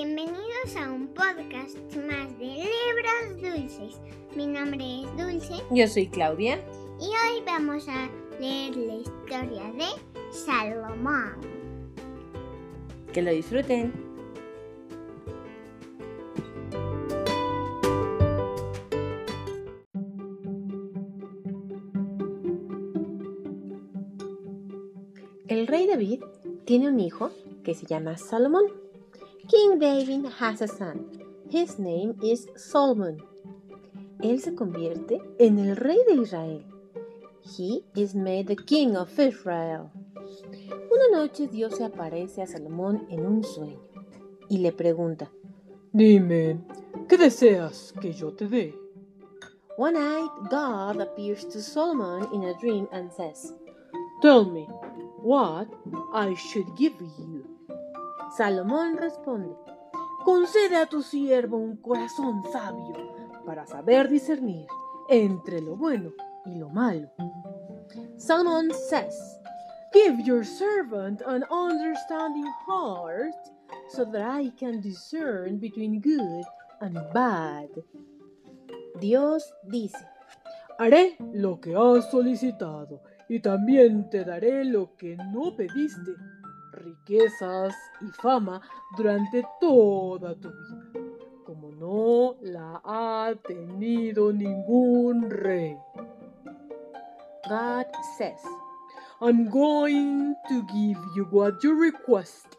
Bienvenidos a un podcast más de libros dulces. Mi nombre es Dulce Yo soy Claudia. y hoy vamos a leer la historia de Salomón. Que lo disfruten. El rey David tiene un hijo que se llama Salomón. King David has a son. His name is Solomon. Él se convierte en el rey de Israel. He is made the king of Israel. Una noche Dios se aparece a Salomón en un sueño y le pregunta, Dime, ¿qué deseas que yo te dé? One night God appears to Solomon in a dream and says, Tell me, what I should give you. Salomón responde, Concede a tu siervo un corazón sabio para saber discernir entre lo bueno y lo malo. Solomon says, Give your servant an understanding heart so that I can discern between good and bad. Dios dice, Haré lo que has solicitado y también te daré lo que no pediste, riquezas y fama durante toda tu vida, como no la ha tenido ningún rey. God says, I'm going to give you what you requested,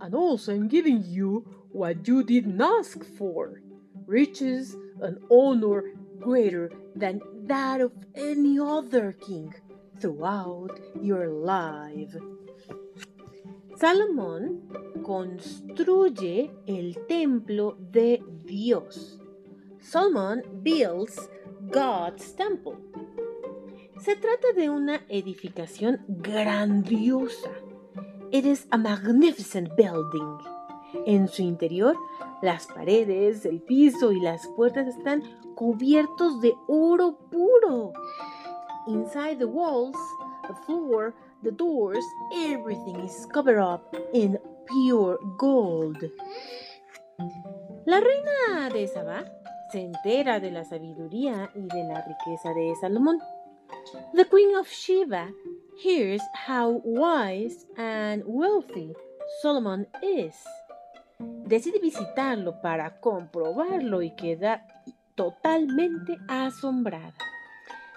and also I'm giving you what you didn't ask for riches and honor greater than that of any other king throughout your life. Salomón construye el templo de Dios. Solomon builds God's temple. Se trata de una edificación grandiosa. It is a magnificent building. En su interior, las paredes, el piso y las puertas están cubiertos de oro puro. Inside the walls, the floor, the doors, everything is covered up in pure gold. La reina de Sabá se entera de la sabiduría y de la riqueza de Salomón. The Queen of Sheba hears how wise and wealthy Solomon is. Decide visitarlo para comprobarlo y queda totalmente asombrada.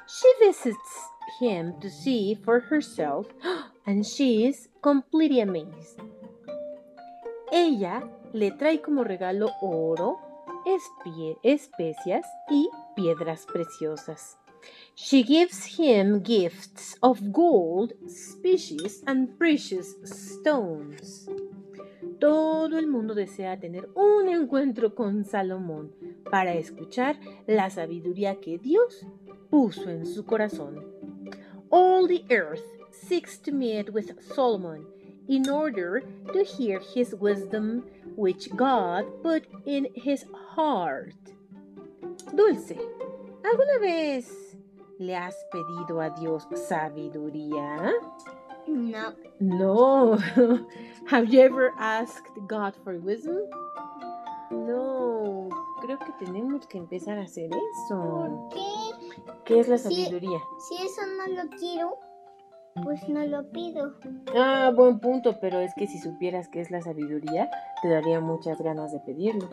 She visits him to see for herself and she is completely amazed. Ella le trae como regalo oro, especias y piedras preciosas. She gives him gifts of gold, species, and precious stones. Todo el mundo desea tener un encuentro con Salomón para escuchar la sabiduría que Dios puso en su corazón. All the earth seeks to meet with Solomon in order to hear his wisdom which God put in his heart. Dulce, ¿alguna vez le has pedido a Dios sabiduría? No, No. Have you ever asked God for wisdom? No. Creo que tenemos que empezar a hacer eso. ¿por qué? ¿Qué es la sabiduría? Si eso no lo quiero, pues no lo pido. Ah, buen punto, pero es que si supieras qué es la sabiduría, te daría muchas ganas de pedirlo.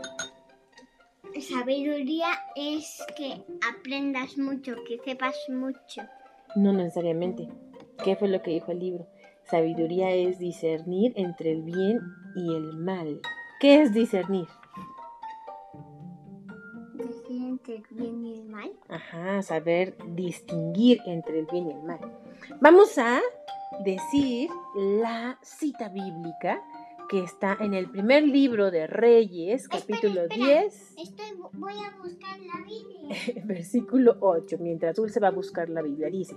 Sabiduría es que aprendas mucho, que sepas mucho. No necesariamente. ¿Qué fue lo que dijo el libro? Sabiduría es discernir entre el bien y el mal. ¿Qué es discernir? Entre el bien y el mal. Ajá, saber distinguir entre el bien y el mal. Vamos a decir la cita bíblica que está en el primer libro de Reyes, capítulo espera. 10, Estoy, voy a buscar la Biblia. versículo 8, mientras Dulce va a buscar la Biblia. Dice,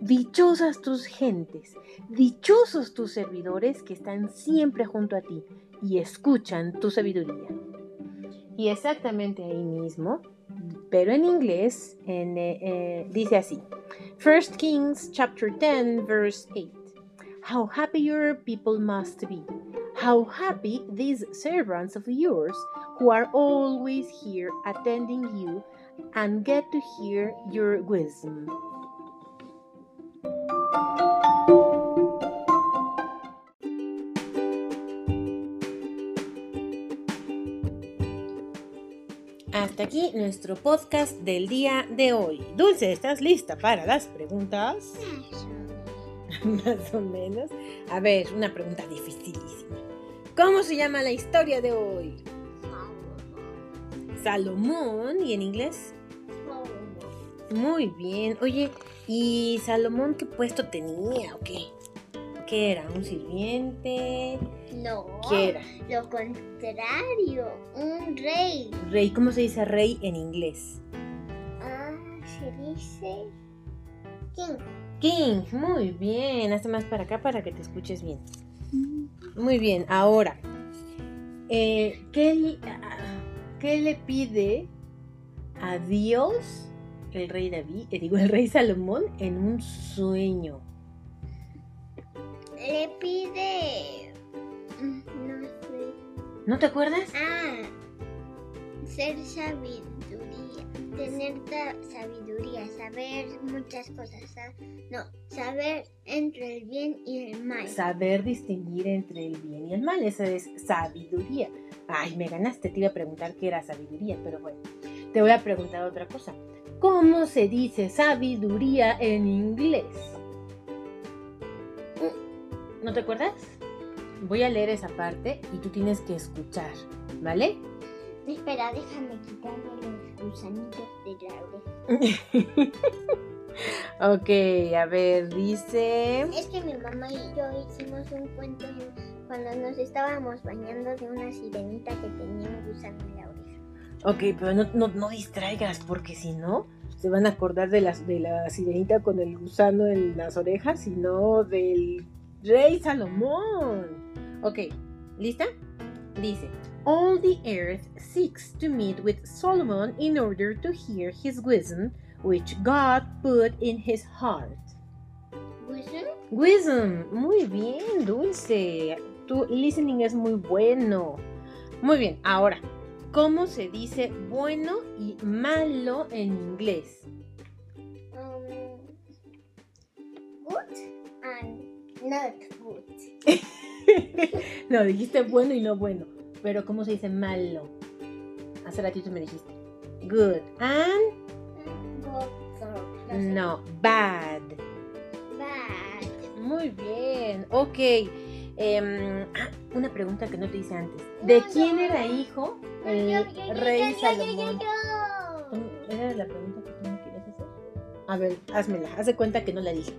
dichosas tus gentes, dichosos tus servidores que están siempre junto a ti y escuchan tu sabiduría. Y exactamente ahí mismo, pero en inglés, en, eh, eh, dice así. 1 Kings chapter 10 verse 8. How happy your people must be. How happy these servants of yours who are always here attending you and get to hear your wisdom. Hasta aquí nuestro podcast del día de hoy. Dulce, ¿estás lista para las preguntas? Más o menos. A ver, una pregunta dificilísima. ¿Cómo se llama la historia de hoy? Salomón. ¿Y en inglés? Muy bien. Oye, ¿y Salomón qué puesto tenía o qué? ¿Qué era? ¿Un sirviente? No. ¿Qué era? Lo contrario, un rey. Rey. ¿Cómo se dice rey en inglés? Ah, se dice king. King. Muy bien. Hazte más para acá para que te escuches bien. Muy bien. Ahora, eh, ¿qué, le- ah, qué le pide a Dios el rey David, eh, digo el rey Salomón, en un sueño? Le pide. No sé. ¿No te acuerdas? Ah, ser sabiduría. Tener sabiduría, saber muchas cosas. sa- No, saber entre el bien y el mal. Saber distinguir entre el bien y el mal, eso es sabiduría. Ay, me ganaste, te iba a preguntar qué era sabiduría, pero bueno, te voy a preguntar otra cosa. ¿Cómo se dice sabiduría en inglés? ¿No te acuerdas? Voy a leer esa parte y tú tienes que escuchar, ¿vale? Espera, déjame quitarme los gusanitos de la oreja. ok, a ver, dice... Es que mi mamá y yo hicimos un cuento en- cuando nos estábamos bañando de una sirenita que tenía un gusano en la oreja. Ok, pero no, no, no distraigas, porque si no, se van a acordar de la, de la sirenita con el gusano en las orejas, sino del rey Salomón. Ok, ¿lista? Dice, All the earth seeks to meet with Solomon in order to hear his wisdom, which God put in his heart. ¿Gusano? Wisdom, muy bien, Dulce. Tu listening es muy bueno. Muy bien, ahora, ¿cómo se dice bueno y malo en inglés? Not good. no, dijiste bueno y no bueno. Pero ¿cómo se dice malo? Hace ratito me dijiste. Good and Good. no, bad. Bad. Muy bien, ok. Em, ah, una pregunta que no te hice antes. ¿De No, quién no. era hijo el Yo, yo, yo, rey yo, Salomón? yo, yo. ¿Cómo- ¿Era la pregunta que tú me querías hacer? A ver, házmela. Haz de cuenta que no la dije.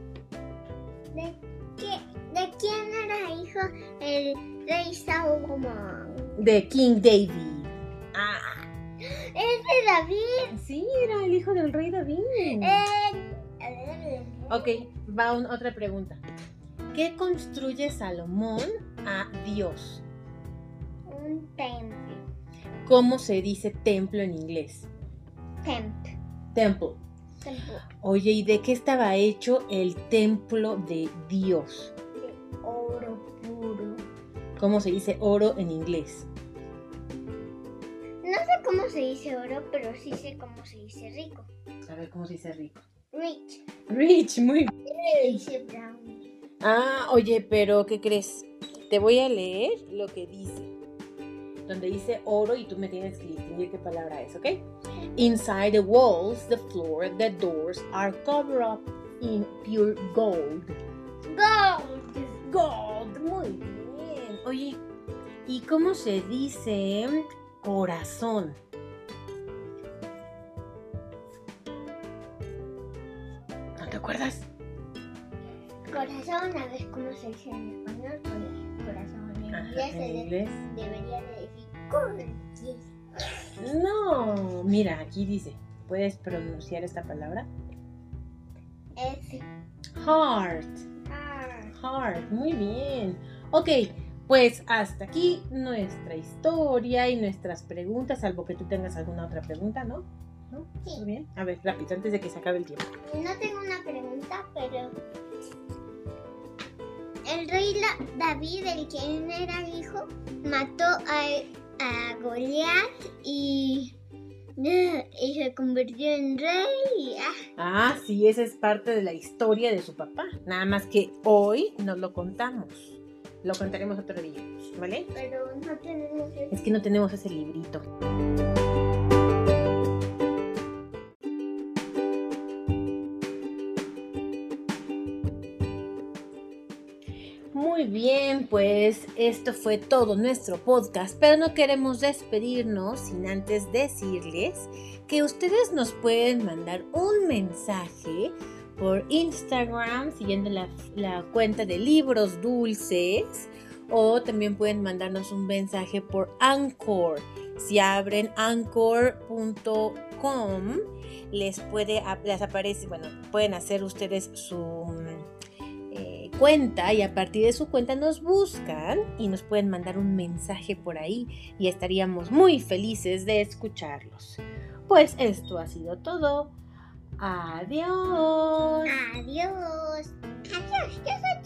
El rey Salomón? De King David. Ah, Es de David. sí, era el hijo del rey David. Eh, Ok, va un- otra pregunta. ¿Qué construye Salomón a Dios? Un templo. ¿Cómo se dice templo en inglés? Temp. Temple. Templo. Oye, ¿y de qué estaba hecho el templo de Dios? ¿Cómo se dice oro en inglés? No sé cómo se dice oro, pero sí sé cómo se dice rico. A ver, ¿cómo se dice rico? Rich. Rich, muy brown. Ah, oye, pero ¿qué crees? Te voy a leer lo que dice. Donde dice oro y tú me tienes que distinguir qué palabra es, ¿ok? Inside the walls, the floor, the doors are covered up in pure gold. Gold. Gold, muy bien. Oye, ¿y cómo se dice corazón? ¿No te acuerdas? Corazón, a ver cómo se dice en español. Cora- Corazón. En inglés, se en inglés. debería de decir corazón. No, mira, aquí dice, ¿puedes pronunciar esta palabra? Es Heart, heart. heart, muy bien. Ok, pues hasta aquí nuestra historia y nuestras preguntas, salvo que tú tengas alguna otra pregunta, ¿no? ¿No? Sí. Muy bien. A ver, rápido, antes de que se acabe el tiempo. No tengo una pregunta, pero el rey David, el quien era hijo, mató a, a Goliat y, y se convirtió en rey. Ah, Ah, sí, esa es parte de la historia de su papá. Nada más que hoy no lo contamos. Lo contaremos otro día, ¿vale? pero no tenemos el- Es que no tenemos ese librito. Muy bien, pues esto fue todo nuestro podcast, pero no queremos despedirnos sin antes decirles que ustedes nos pueden mandar un mensaje por Instagram siguiendo la, cuenta de libros dulces o también pueden mandarnos un mensaje por Anchor. Si abren anchor.com les puede les aparece, bueno, pueden hacer ustedes su mm, eh, cuenta y a partir de su cuenta nos buscan y nos pueden mandar un mensaje por ahí y estaríamos muy felices de escucharlos. Pues esto ha sido todo. Adiós. Adiós. Adiós. Yo soy